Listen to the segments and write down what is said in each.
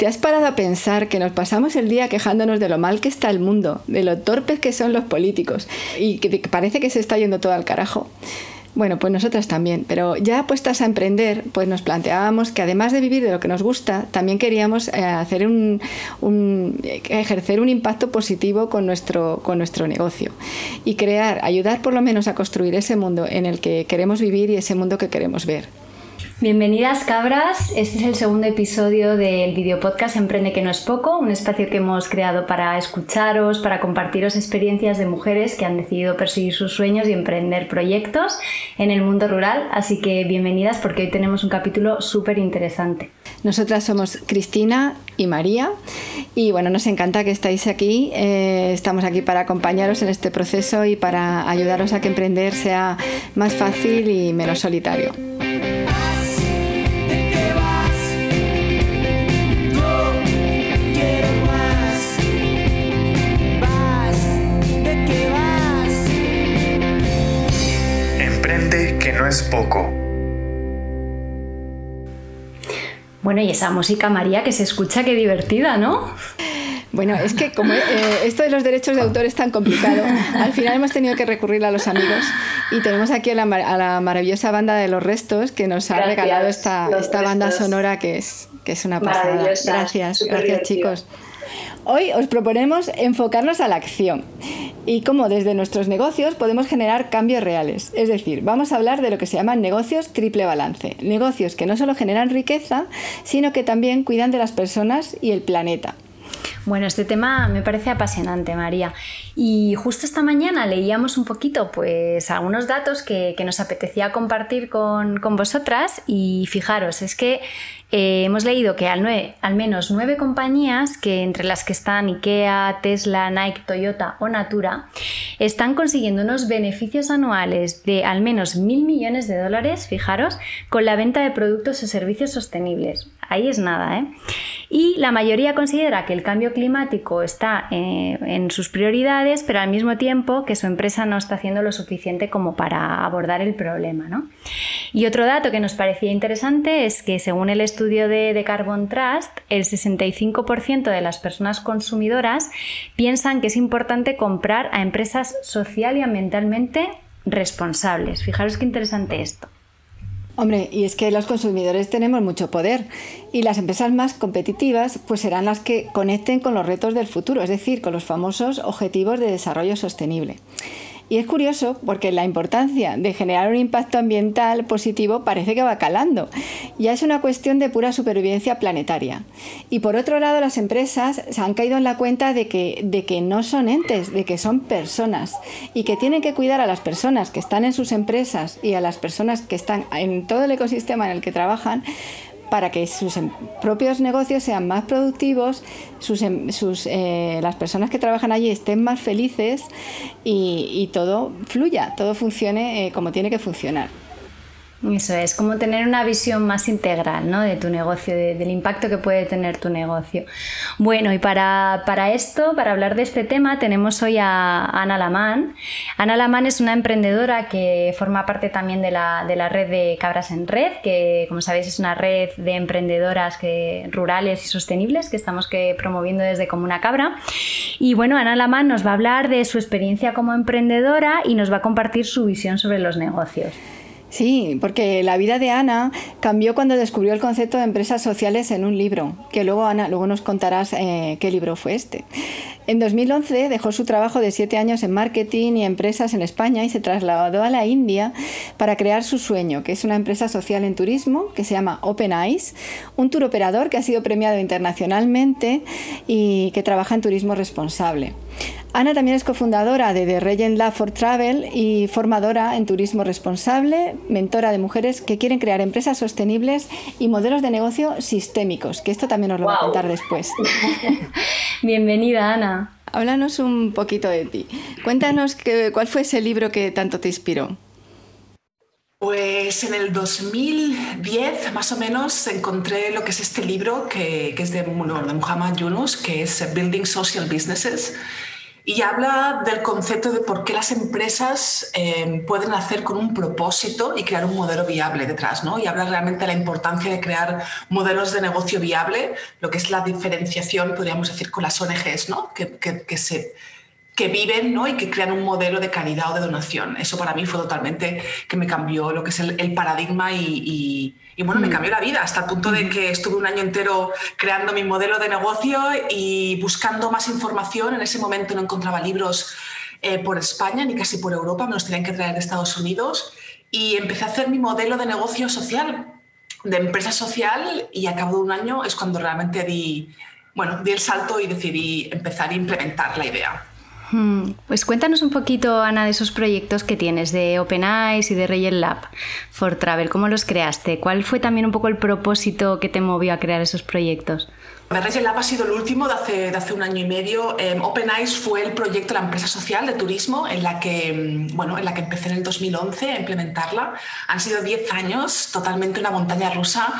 ¿Te has parado a pensar que nos pasamos el día quejándonos de lo mal que está el mundo, de lo torpes que son los políticos y que parece que se está yendo todo al carajo? Bueno, pues nosotras también, pero ya puestas a emprender, pues nos planteábamos que además de vivir de lo que nos gusta, también queríamos eh, hacer un, ejercer un impacto positivo con nuestro, con nuestro negocio y crear, ayudar por lo menos a construir ese mundo en el que queremos vivir y ese mundo que queremos ver. Bienvenidas cabras, este es el segundo episodio del video podcast Emprende que no es poco, un espacio que hemos creado para escucharos, para compartiros experiencias de mujeres que han decidido perseguir sus sueños y emprender proyectos en el mundo rural, así que bienvenidas porque hoy tenemos un capítulo súper interesante. Nosotras somos Cristina y María y bueno, nos encanta que estáis aquí, eh, estamos aquí para acompañaros en este proceso y para ayudaros a que emprender sea más fácil y menos solitario. Es poco. Bueno, y esa música, María, que se escucha, qué divertida, ¿no? Bueno, es que como eh, esto de los derechos de autor es tan complicado, al final hemos tenido que recurrir a los amigos y tenemos aquí a la, maravillosa banda de Los Restos que nos ha regalado esta, esta banda sonora que es, que es una pasada. Gracias, gracias chicos. Hoy os proponemos enfocarnos a la acción y cómo desde nuestros negocios podemos generar cambios reales. Es decir, vamos a hablar de lo que se llaman negocios triple balance. Negocios que no solo generan riqueza, sino que también cuidan de las personas y el planeta. Bueno, este tema me parece apasionante, María. Y justo esta mañana leíamos un poquito, pues, algunos datos que, nos apetecía compartir con, con, vosotras. Y fijaros, es que eh, hemos leído que al, al, menos nueve compañías, que entre las que están IKEA, Tesla, Nike, Toyota o Natura, están consiguiendo unos beneficios anuales de al menos mil millones de dólares, fijaros, con la venta de productos o servicios sostenibles. Ahí es nada, ¿eh? Y la mayoría considera que el cambio climático está eh, en sus prioridades, pero al mismo tiempo que su empresa no está haciendo lo suficiente como para abordar el problema, ¿no? Y otro dato que nos parecía interesante es que según el estudio estudio de, Carbon Trust, el 65% de las personas consumidoras piensan que es importante comprar a empresas social y ambientalmente responsables. Fijaros qué interesante esto. Hombre, y es que los consumidores tenemos mucho poder y las empresas más competitivas pues serán las que conecten con los retos del futuro, es decir, con los famosos objetivos de desarrollo sostenible. Y es curioso porque la importancia de generar un impacto ambiental positivo parece que va calando. Ya es una cuestión de pura supervivencia planetaria. Y por otro lado, las empresas se han caído en la cuenta de que, de que no son entes, de que son personas y que tienen que cuidar a las personas que están en sus empresas y a las personas que están en todo el ecosistema en el que trabajan para que sus em, propios negocios sean más productivos, sus, em, eh, las personas que trabajan allí estén más felices y, todo fluya, todo funcione eh, como tiene que funcionar. Eso es, como tener una visión más integral ¿no? de tu negocio, del impacto que puede tener tu negocio. Bueno, y para, esto, para hablar de este tema, tenemos hoy a Ana Lamán. Ana Lamán es una emprendedora que forma parte también de la, red de Cabras en Red, que como sabéis es una red de emprendedoras rurales y sostenibles que estamos que, promoviendo desde Comuna Cabra. Y bueno, Ana Lamán nos va a hablar de su experiencia como emprendedora y nos va a compartir su visión sobre los negocios. Sí, porque la vida de Ana cambió cuando descubrió el concepto de empresas sociales en un libro, que luego Ana, luego nos contarás eh, qué libro fue este. En 2011 dejó su trabajo de siete años en marketing y empresas en España y se trasladó a la India para crear su sueño, que es una empresa social en turismo que se llama Open Eyes, un tour operador que ha sido premiado internacionalmente y que trabaja en turismo responsable. Ana también es cofundadora de The Regent Lab for Travel y formadora en turismo responsable, mentora de mujeres que quieren crear empresas sostenibles y modelos de negocio sistémicos, que esto también os lo voy a contar después. Bienvenida, Ana. Háblanos un poquito de ti. Cuéntanos cuál fue ese libro que tanto te inspiró. Pues en el 2010, más o menos, encontré lo que es este libro, que, es de, de Muhammad Yunus, que es Building Social Businesses y habla del concepto de por qué las empresas eh, pueden hacer con un propósito y crear un modelo viable detrás, ¿no? Y habla realmente de la importancia de crear modelos de negocio viable, lo que es la diferenciación, podríamos decir, con las ONGs, ¿no? Que, que, se que viven ¿no? y que crean un modelo de calidad o de donación. Eso para mí fue totalmente que me cambió lo que es el, paradigma y y bueno, me mm. cambió la vida hasta el punto de que estuve un año entero creando mi modelo de negocio y buscando más información. En ese momento no encontraba libros eh, por España ni casi por Europa, me los tenían que traer de Estados Unidos. Y empecé a hacer mi modelo de negocio social, de empresa social, y a cabo de un año es cuando realmente di, bueno, di el salto y decidí empezar a implementar la idea. Hmm, pues cuéntanos un poquito, Ana, de esos proyectos que tienes de Open Eyes y de Rail Lab for Travel. ¿Cómo los creaste? ¿Cuál fue también un poco el propósito que te movió a crear esos proyectos? Reyes Lab ha sido el último de hace, de hace un año y medio. Em, Open Eyes fue el proyecto de la empresa social de turismo en la que, mm, bueno, en la que empecé en el 2011 a implementarla. Han sido 10 años, totalmente una montaña rusa,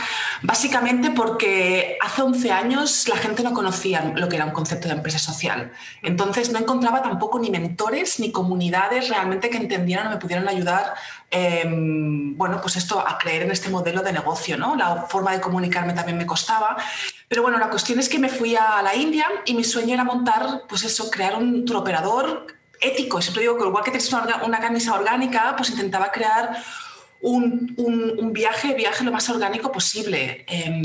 básicamente porque hace 11 años la gente no conocía lo que era un concepto de empresa social. Entonces no encontraba tampoco ni mentores ni comunidades realmente que entendieran o me pudieran ayudar Em, bueno, pues esto, a creer en este modelo de negocio, ¿no? La forma de comunicarme también me costaba. Pero bueno, la es que me fui a la India y mi sueño era montar, pues eso, crear un tour operador ético. Siempre digo que igual que tienes una, una camisa orgánica, pues intentaba crear un, un, viaje, viaje lo más orgánico posible. Em,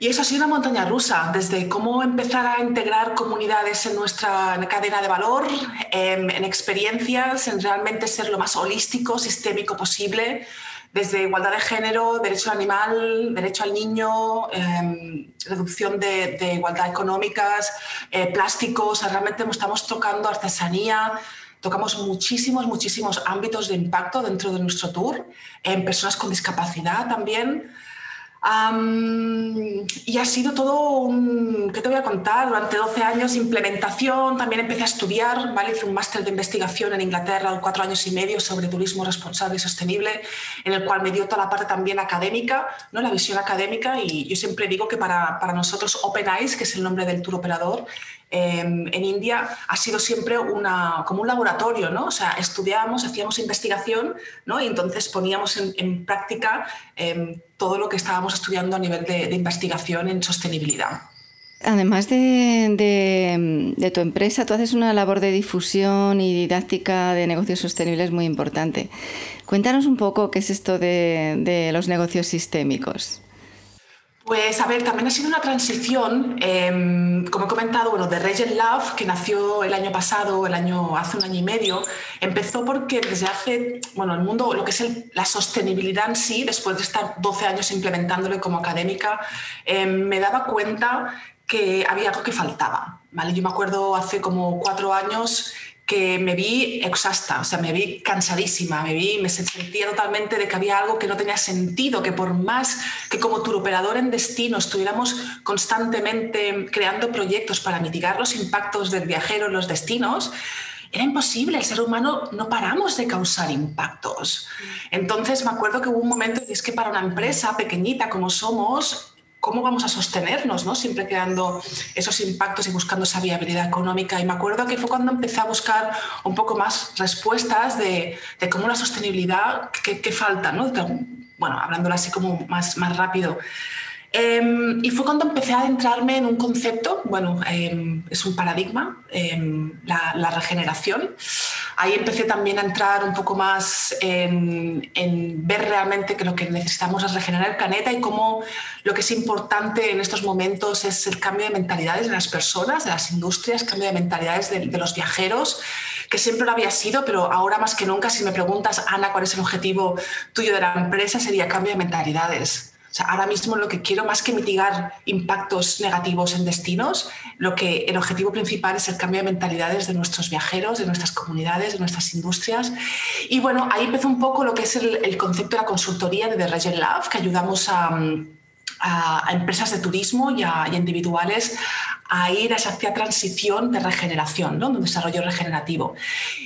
y eso ha sido una montaña rusa, desde cómo empezar a integrar comunidades en nuestra cadena de valor, en, experiencias, en realmente ser lo más holístico, sistémico posible, desde igualdad de género, derecho al animal, derecho al niño, em, reducción de, de, igualdad económicas, eh, plásticos, realmente estamos tocando artesanía, tocamos muchísimos, muchísimos ámbitos de impacto dentro de nuestro tour, en personas con discapacidad también y ha sido todo un, ¿qué te voy a contar? Durante 12 años implementación, también empecé a estudiar, ¿vale? hice un máster de investigación en Inglaterra, cuatro años y medio sobre turismo responsable y sostenible, en el cual me dio toda la parte también académica, ¿no? la visión académica, y yo siempre digo que para, para nosotros Open Eyes, que es el nombre del tour operador, Em, en India ha sido siempre una, como un laboratorio, ¿no? O sea, estudiábamos, hacíamos investigación, ¿no? Y entonces poníamos en, práctica em, todo lo que estábamos estudiando a nivel de, investigación en sostenibilidad. Además de, tu empresa, tú haces una labor de difusión y didáctica de negocios sostenibles muy importante. Cuéntanos un poco qué es esto de los negocios sistémicos. Pues a ver, también ha sido una transición, em, como he comentado, bueno, de Regent Love, que nació el año pasado, el año, hace un año y medio, empezó porque desde hace, bueno, el mundo, lo que es la sostenibilidad en sí, después de estar 12 años implementándolo como académica, em, me daba cuenta que había algo que faltaba. ¿vale? Yo me acuerdo hace como cuatro años que me vi exhausta, o sea, me vi cansadísima, me vi, me sentía totalmente de que había algo que no tenía sentido, que por más que como operador en destino estuviéramos constantemente creando proyectos para mitigar los impactos del viajero en los destinos, era imposible, el ser humano no paramos de causar impactos. Entonces me acuerdo que hubo un momento y es que para una empresa pequeñita como somos, cómo vamos a sostenernos, ¿no? Siempre creando esos impactos y buscando esa viabilidad económica. Y me acuerdo que fue cuando empecé a buscar un poco más respuestas de, cómo la sostenibilidad, qué, falta, ¿no? Bueno, hablándolo así como más, más rápido. Em, y fue cuando empecé a adentrarme en un concepto, bueno, em, es un paradigma, em, la, regeneración. Ahí empecé también a entrar un poco más en, ver realmente que lo que necesitamos es regenerar el planeta y cómo lo que es importante en estos momentos es el cambio de mentalidades de las personas, de las industrias, cambio de mentalidades de, de los viajeros, que siempre lo había sido, pero ahora más que nunca, si me preguntas, Ana, ¿cuál es el objetivo tuyo de la empresa? Sería cambio de mentalidades ahora mismo lo que quiero más que mitigar impactos negativos en destinos, lo que el objetivo principal es el cambio de mentalidades de nuestros viajeros, de nuestras comunidades, de nuestras industrias. Y bueno, ahí empezó un poco lo que es el, concepto de la consultoría de The Regent Love, que ayudamos a, empresas de turismo y a, individuales a ir a esa transición de regeneración, ¿no? de desarrollo regenerativo.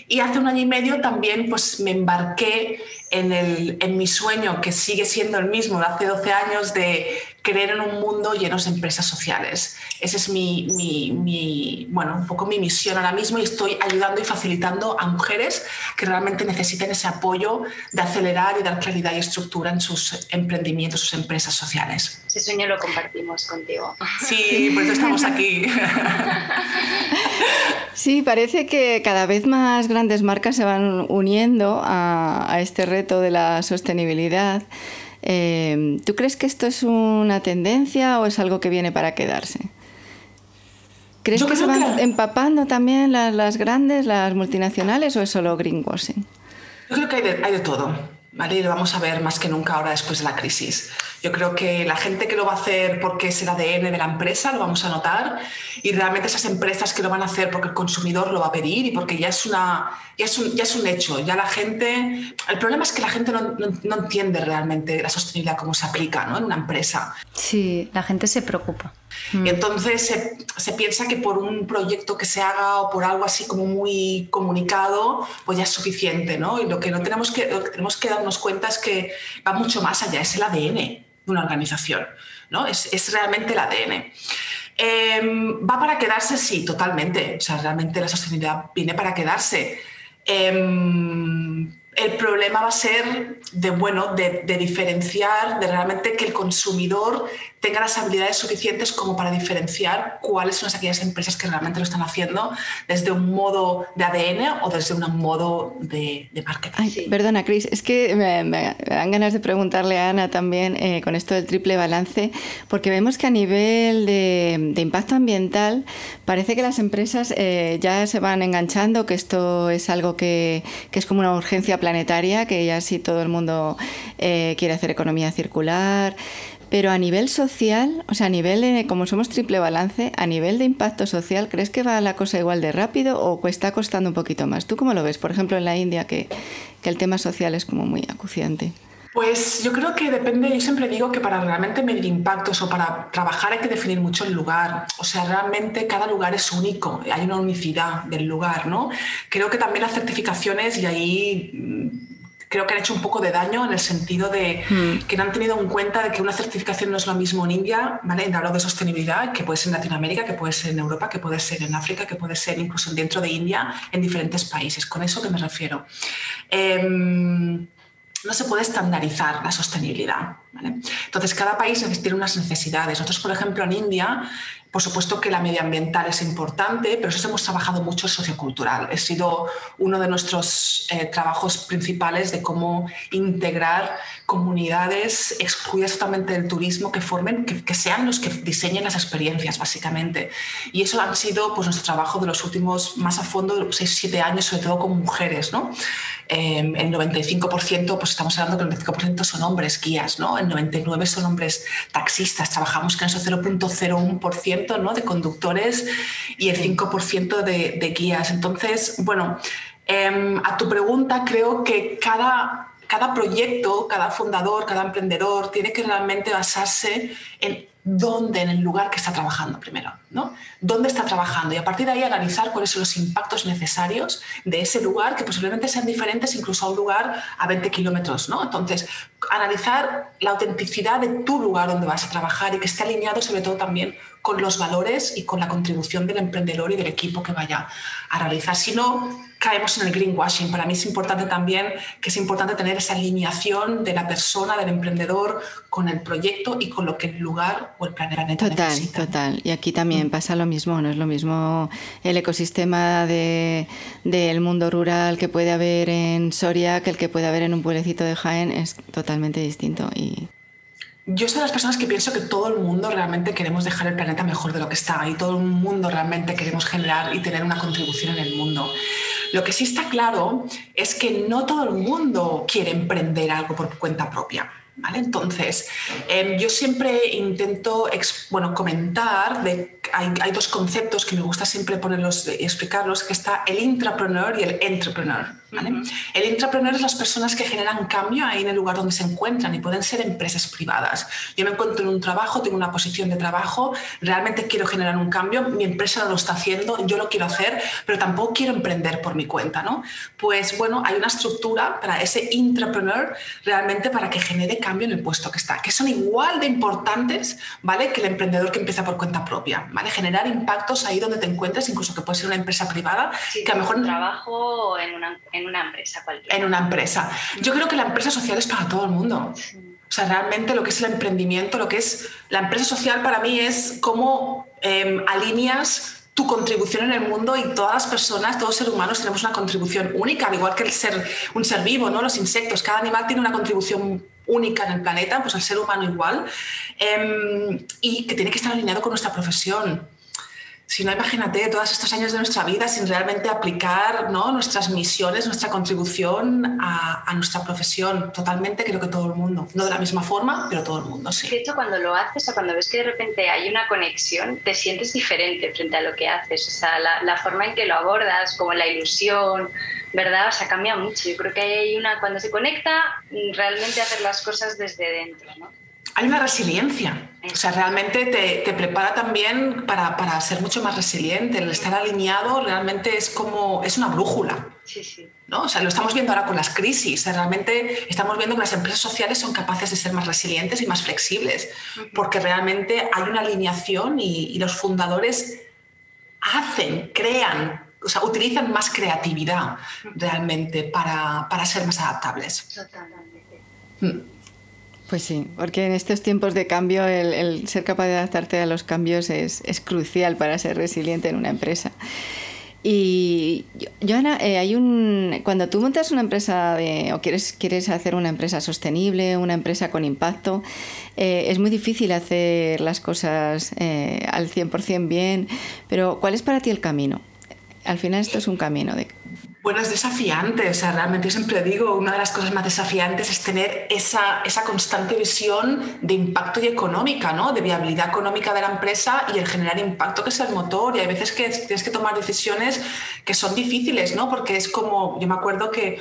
Y hace un año y medio también pues, me embarqué en, el, en mi sueño, que sigue siendo el mismo de hace 12 años, de creer en un mundo lleno de empresas sociales. Esa es mi, mi, bueno, un poco mi misión ahora mismo y estoy ayudando y facilitando a mujeres que realmente necesiten ese apoyo de acelerar y dar claridad y estructura en sus emprendimientos, sus empresas sociales. Ese sueño lo compartimos contigo. Sí, por eso estamos aquí. Sí, parece que cada vez más grandes marcas se van uniendo a, este reto de la sostenibilidad. Eh, ¿Tú crees que esto es una tendencia o es algo que viene para quedarse? ¿Crees que se van empapando también las, grandes, las multinacionales o es solo greenwashing? Yo creo que hay de todo. ¿Vale? Y lo vamos a ver más que nunca ahora después de la crisis. Yo creo que la gente que lo va a hacer porque es el ADN de la empresa lo vamos a notar y realmente esas empresas que lo van a hacer porque el consumidor lo va a pedir y porque ya es, una, ya es, un, ya es un hecho. Ya la gente... El problema es que la gente no, no, entiende realmente la sostenibilidad cómo se aplica ¿no? en una empresa. Sí, la gente se preocupa. Y mm. entonces se, piensa que por un proyecto que se haga o por algo así como muy comunicado, pues ya es suficiente, ¿no? Y lo que, no tenemos, que, tenemos que darnos cuenta es que va mucho más allá, es el ADN de una organización, ¿no? Es, realmente el ADN. Em, ¿Va para quedarse? Sí, totalmente. O sea, realmente la sostenibilidad viene para quedarse. Em, el problema va a ser de, bueno, de, diferenciar, de realmente que el consumidor tenga las habilidades suficientes como para diferenciar cuáles son aquellas empresas que realmente lo están haciendo desde un modo de ADN o desde un modo de, de marketing. Perdona, Cris, es que me, dan ganas de preguntarle a Ana también eh, con esto del triple balance, porque vemos que a nivel de, impacto ambiental parece que las empresas eh, ya se van enganchando, que esto es algo que, que, es como una urgencia planetaria, que ya sí todo el mundo eh, quiere hacer economía circular. Pero a nivel social, o sea, a nivel de, como somos triple balance, a nivel de impacto social, ¿crees que va la cosa igual de rápido o está costando un poquito más? ¿Tú cómo lo ves? Por ejemplo, en la India, que, que el tema social es como muy acuciante. Pues yo creo que depende, yo siempre digo que para realmente medir impactos o para trabajar hay que definir mucho el lugar. O sea, realmente cada lugar es único, hay una unicidad del lugar, ¿no? Creo que también las certificaciones, y ahí creo que han hecho un poco de daño en el sentido de hmm. que no han tenido en cuenta de que una certificación no es lo mismo en India, ¿vale? Hablo de sostenibilidad, que puede ser en Latinoamérica, que puede ser en Europa, que puede ser en África, que puede ser incluso dentro de India, en diferentes países. Con eso que me refiero. Em, no se puede estandarizar la sostenibilidad. ¿vale? Entonces, cada país tiene unas necesidades. Nosotros, por ejemplo, en India por supuesto que la medioambiental es importante, pero eso hemos trabajado mucho sociocultural. Ha sido uno de nuestros eh, trabajos principales de cómo integrar comunidades excluidas totalmente del turismo que formen, que, sean los que diseñen las experiencias, básicamente. Y eso ha sido pues, nuestro trabajo de los últimos, más a fondo, de 6-7 años, sobre todo con mujeres. Eh, el 95%, pues estamos hablando que el 95% son hombres guías, el 99% son hombres taxistas. Trabajamos con eso 0.01% ¿no? de conductores y el 5% de, de, guías. Entonces, bueno, em, a tu pregunta, creo que cada, cada proyecto, cada fundador, cada emprendedor tiene que realmente basarse en dónde, en el lugar que está trabajando primero, ¿no? ¿Dónde está trabajando? Y a partir de ahí analizar cuáles son los impactos necesarios de ese lugar, que posiblemente sean diferentes incluso a un lugar a 20 kilómetros, ¿no? Entonces, analizar la autenticidad de tu lugar donde vas a trabajar y que esté alineado sobre todo también con los valores y con la contribución del emprendedor y del equipo que vaya a realizar. Si no, caemos en el greenwashing. Para mí es importante también que es importante tener esa alineación de la persona, del emprendedor, con el proyecto y con lo que el lugar o el planeta total, necesita. Total, Y aquí también pasa lo mismo, no es lo mismo el ecosistema de, del mundo rural que puede haber en Soria que el que puede haber en un pueblecito de Jaén, es totalmente distinto y yo soy de las personas que pienso que todo el mundo realmente queremos dejar el planeta mejor de lo que está y todo el mundo realmente queremos generar y tener una contribución en el mundo. Lo que sí está claro es que no todo el mundo quiere emprender algo por cuenta propia. ¿Vale? Entonces, em, yo siempre intento bueno, comentar, de, hay, hay, dos conceptos que me gusta siempre ponerlos y explicarlos, que está el intrapreneur y el entrepreneur. El intrapreneur es las personas que generan cambio ahí en el lugar donde se encuentran y pueden ser empresas privadas. Yo me encuentro en un trabajo, tengo una posición de trabajo, realmente quiero generar un cambio, mi empresa lo está haciendo, yo lo quiero hacer, pero tampoco quiero emprender por mi cuenta. ¿no? Pues bueno, hay una estructura para ese intrapreneur realmente para que genere cambio cambio en el puesto que está, que son igual de importantes, ¿vale? Que el emprendedor que empieza por cuenta propia, ¿vale? Generar impactos ahí donde te encuentres, incluso que puede ser una empresa privada, que a lo mejor... Un trabajo en una, en una empresa cualquiera. En una empresa. Yo creo que la empresa social es para todo el mundo. O sea, realmente lo que es el emprendimiento, lo que es la empresa social para mí es cómo em, alineas tu contribución en el mundo y todas las personas, todos los seres humanos tenemos una contribución única, al igual que el ser, un ser vivo, ¿no? los insectos, cada animal tiene una contribución única en el planeta, pues el ser humano igual, em, y que tiene que estar alineado con nuestra profesión si no, imagínate todos estos años de nuestra vida sin realmente aplicar ¿no? nuestras misiones, nuestra contribución a, nuestra profesión. Totalmente creo que todo el mundo. No de la misma forma, pero todo el mundo, sí. De hecho, cuando lo haces o cuando ves que de repente hay una conexión, te sientes diferente frente a lo que haces. O sea, la, la forma en que lo abordas, como la ilusión, ¿verdad? O sea, cambia mucho. Yo creo que hay una, cuando se conecta, realmente hacer las cosas desde dentro, ¿no? Hay una resiliencia. O sea, realmente te, prepara también para, ser mucho más resiliente. El estar alineado realmente es como, es una brújula. Sí, sí. ¿no? O sea, lo estamos viendo ahora con las crisis. realmente estamos viendo que las empresas sociales son capaces de ser más resilientes y más flexibles, porque realmente hay una alineación y, los fundadores hacen, crean, o sea, utilizan más creatividad realmente para, ser más adaptables. Totalmente. Mm. Pues sí, porque en estos tiempos de cambio el, ser capaz de adaptarte a los cambios es, crucial para ser resiliente en una empresa. Y Joana, eh, hay un cuando tú montas una empresa o quieres, quieres hacer una empresa sostenible, una empresa con impacto, eh, es muy difícil hacer las cosas eh, al 100% bien, pero ¿cuál es para ti el camino? Al final esto es un camino de bueno, es desafiante, o sea, realmente siempre digo, una de las cosas más desafiantes es tener esa, esa constante visión de impacto y económica, ¿no? De viabilidad económica de la empresa y el generar impacto que es el motor. Y hay veces que tienes que tomar decisiones que son difíciles, ¿no? Porque es como, yo me acuerdo que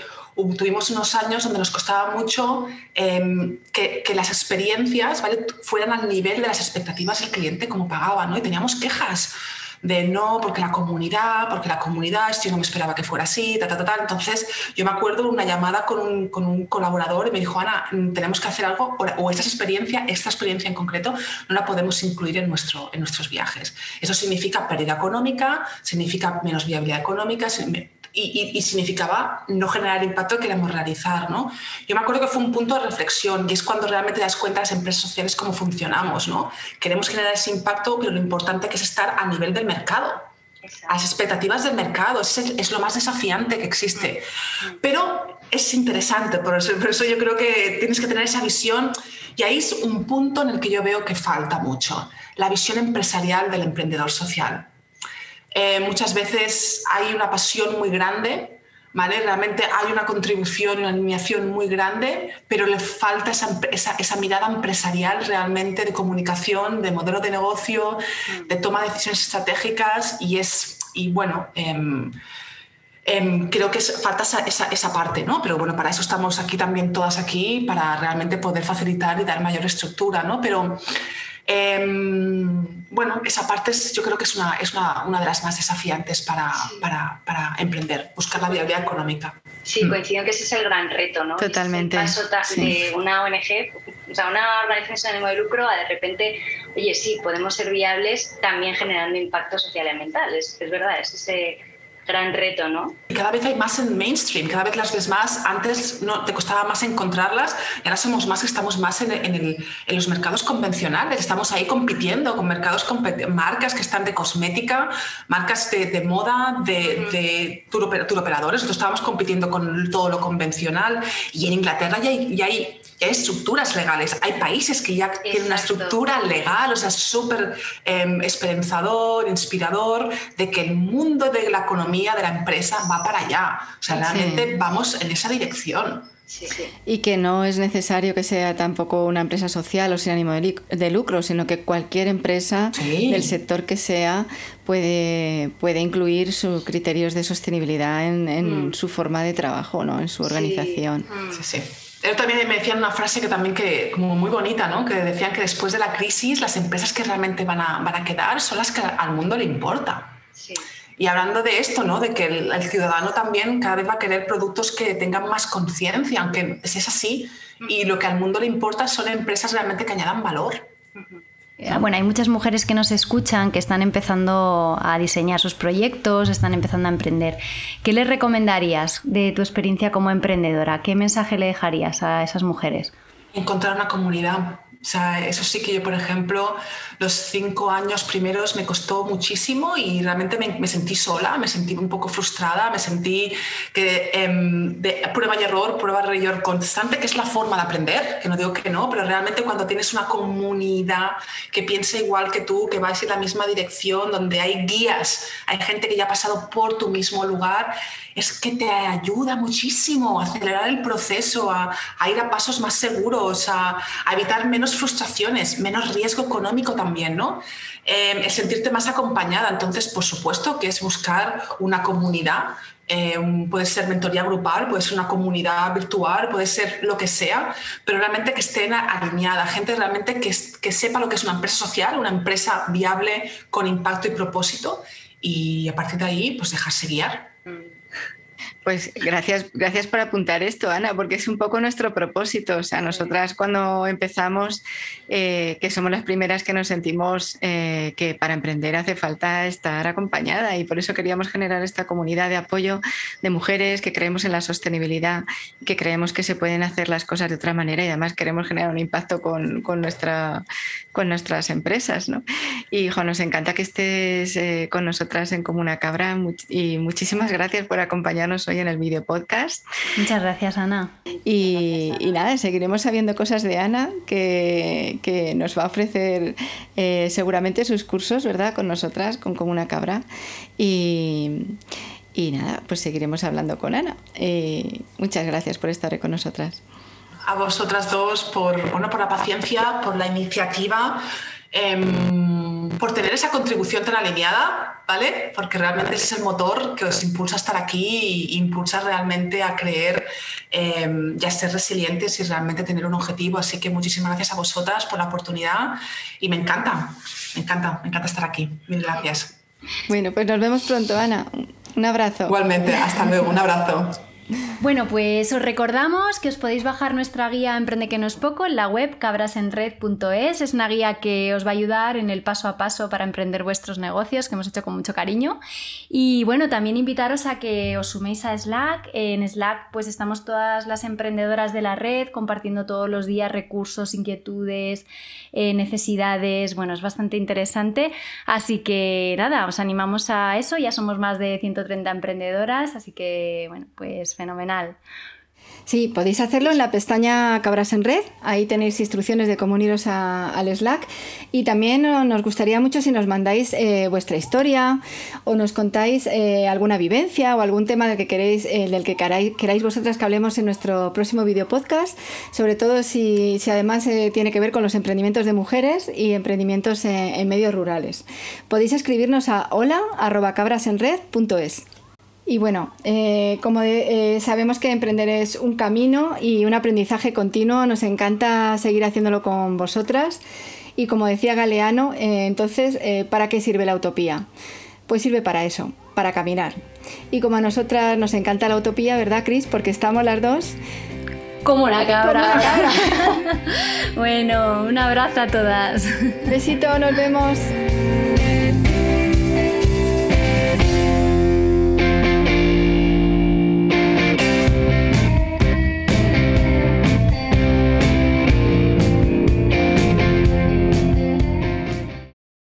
tuvimos unos años donde nos costaba mucho em, que, que, las experiencias ¿vale? fueran al nivel de las expectativas del cliente como pagaba, ¿no? Y teníamos quejas de no, porque la comunidad, porque la comunidad, yo no me esperaba que fuera así, ta, ta, ta, ta. Entonces, yo me acuerdo una llamada con un, con un, colaborador y me dijo, Ana, tenemos que hacer algo, o esta experiencia, esta experiencia en concreto, no la podemos incluir en, nuestro, en nuestros viajes. Eso significa pérdida económica, significa menos viabilidad económica, y, significaba no generar impacto que queremos realizar. ¿no? Yo me acuerdo que fue un punto de reflexión y es cuando realmente te das cuenta las empresas sociales cómo funcionamos. ¿no? Queremos generar ese impacto, pero lo importante que es estar a nivel del mercado. A las expectativas del mercado, es, es, lo más desafiante que existe. Pero es interesante, por eso yo creo que tienes que tener esa visión y ahí es un punto en el que yo veo que falta mucho, la visión empresarial del emprendedor social. Eh, muchas veces hay una pasión muy grande, ¿vale? Realmente hay una contribución, una alineación muy grande, pero le falta esa, esa, mirada empresarial realmente de comunicación, de modelo de negocio, de toma de decisiones estratégicas y es, y bueno, em, creo que falta esa, esa, parte, ¿no? Pero bueno, para eso estamos aquí también todas aquí, para realmente poder facilitar y dar mayor estructura, ¿no? Pero Em, bueno, esa parte yo creo que es, una, es una, una de las más desafiantes para, para, para, emprender, buscar la viabilidad económica. Sí, mm. coincido que ese es el gran reto, ¿no? Totalmente. El paso de una ONG, o sea, una organización sin ánimo de lucro, a de repente, oye, sí, podemos ser viables también generando impacto social y ambiental. Es, es verdad, es ese gran reto, ¿no? Cada vez hay más en mainstream, cada vez las ves más. Antes no te costaba más encontrarlas y ahora somos más, estamos más en, en, los mercados convencionales. Estamos ahí compitiendo con mercados, marcas que están de cosmética, marcas de, moda, de, de tour, operadores. Nosotros estábamos compitiendo con todo lo convencional y en Inglaterra ya hay, ya hay estructuras legales. Hay países que ya tienen una estructura legal, o sea, súper em, esperanzador, inspirador, de que el mundo de la economía, de la empresa, va para allá. O sea, realmente vamos en esa dirección. Y que no es necesario que sea tampoco una empresa social o sin ánimo de lucro, sino que cualquier empresa del sector que sea puede, puede incluir sus criterios de sostenibilidad en, mm. su forma de trabajo, ¿no? en su organización. Sí, sí. Ellos también me decían una frase que también que, como muy bonita, ¿no? que decían que después de la crisis las empresas que realmente van a, van a quedar son las que al mundo le importa. Sí. Y hablando de esto, ¿no? de que el, ciudadano también cada vez va a querer productos que tengan más conciencia, aunque es así, y lo que al mundo le importa son empresas realmente que añadan valor. Eh, bueno, hay muchas mujeres que nos escuchan, que están empezando a diseñar sus proyectos, están empezando a emprender. ¿Qué les recomendarías de tu experiencia como emprendedora? ¿Qué mensaje le dejarías a esas mujeres? Encontrar una comunidad eso sí que yo, por ejemplo, los cinco años primeros me costó muchísimo y realmente me, sentí sola, me sentí un poco frustrada, me sentí que em, de prueba y error, prueba y error constante, que es la forma de aprender, que no digo que no, pero realmente cuando tienes una comunidad que piensa igual que tú, que va en la misma dirección, donde hay guías, hay gente que ya ha pasado por tu mismo lugar, es que te ayuda muchísimo a acelerar el proceso, a, ir a pasos más seguros, a, evitar menos frustraciones, menos riesgo económico también, ¿no? Eh, sentirte más acompañada. Entonces, por supuesto que es buscar una comunidad. Eh, puede ser mentoría grupal, puede ser una comunidad virtual, puede ser lo que sea, pero realmente que estén alineada, gente realmente que, que sepa lo que es una empresa social, una empresa viable con impacto y propósito y a partir de ahí, pues dejarse guiar. Pues gracias, gracias por apuntar esto, Ana, porque es un poco nuestro propósito. O sea, nosotras cuando empezamos, eh, que somos las primeras que nos sentimos eh, que para emprender hace falta estar acompañada y por eso queríamos generar esta comunidad de apoyo de mujeres que creemos en la sostenibilidad, que creemos que se pueden hacer las cosas de otra manera y además queremos generar un impacto con, nuestra, con nuestras empresas. ¿no? Y hijo, nos encanta que estés eh, con nosotras en Comuna Cabra y muchísimas gracias por acompañarnos en el video podcast. Muchas gracias, Ana. Y, nada, seguiremos sabiendo cosas de Ana que, que nos va a ofrecer eh, seguramente sus cursos, ¿verdad? Con nosotras, con Como una Cabra. Y, y nada, pues seguiremos hablando con Ana. Eh, muchas gracias por estar con nosotras. A vosotras dos por, bueno, por la paciencia, por la iniciativa. Em, por tener esa contribución tan alineada, ¿vale? Porque realmente ese es el motor que os impulsa a estar aquí e impulsa realmente a creer em, y a ser resilientes y realmente tener un objetivo. Así que muchísimas gracias a vosotras por la oportunidad y me encanta, me encanta, me encanta estar aquí. Mil gracias. Bueno, pues nos vemos pronto, Ana. Un abrazo. Igualmente, hasta luego, un abrazo. Bueno, pues os recordamos que os podéis bajar nuestra guía Emprende que no es poco en la web cabrasenred.es. Es una guía que os va a ayudar en el paso a paso para emprender vuestros negocios, que hemos hecho con mucho cariño. Y bueno, también invitaros a que os suméis a Slack. En Slack pues estamos todas las emprendedoras de la red compartiendo todos los días recursos, inquietudes, eh, necesidades. Bueno, es bastante interesante. Así que nada, os animamos a eso. Ya somos más de 130 emprendedoras, así que bueno, pues fenomenal. Sí, podéis hacerlo en la pestaña Cabras en Red, ahí tenéis instrucciones de cómo uniros al Slack y también nos gustaría mucho si nos mandáis eh, vuestra historia o nos contáis eh, alguna vivencia o algún tema del que queréis, eh, del que queráis, queráis, vosotras que hablemos en nuestro próximo video podcast, sobre todo si, además tiene que ver con los emprendimientos de mujeres y emprendimientos en medios rurales. Podéis escribirnos a hola.cabrasenred.es. Y bueno, eh, como eh, sabemos que emprender es un camino y un aprendizaje continuo, nos encanta seguir haciéndolo con vosotras. Y como decía Galeano, eh, entonces, ¿para qué sirve la utopía? Pues sirve para eso, para caminar. Y como a nosotras nos encanta la utopía, ¿verdad, Cris? Porque estamos las dos. Como una cabra. bueno, un abrazo a todas. Besito, nos vemos.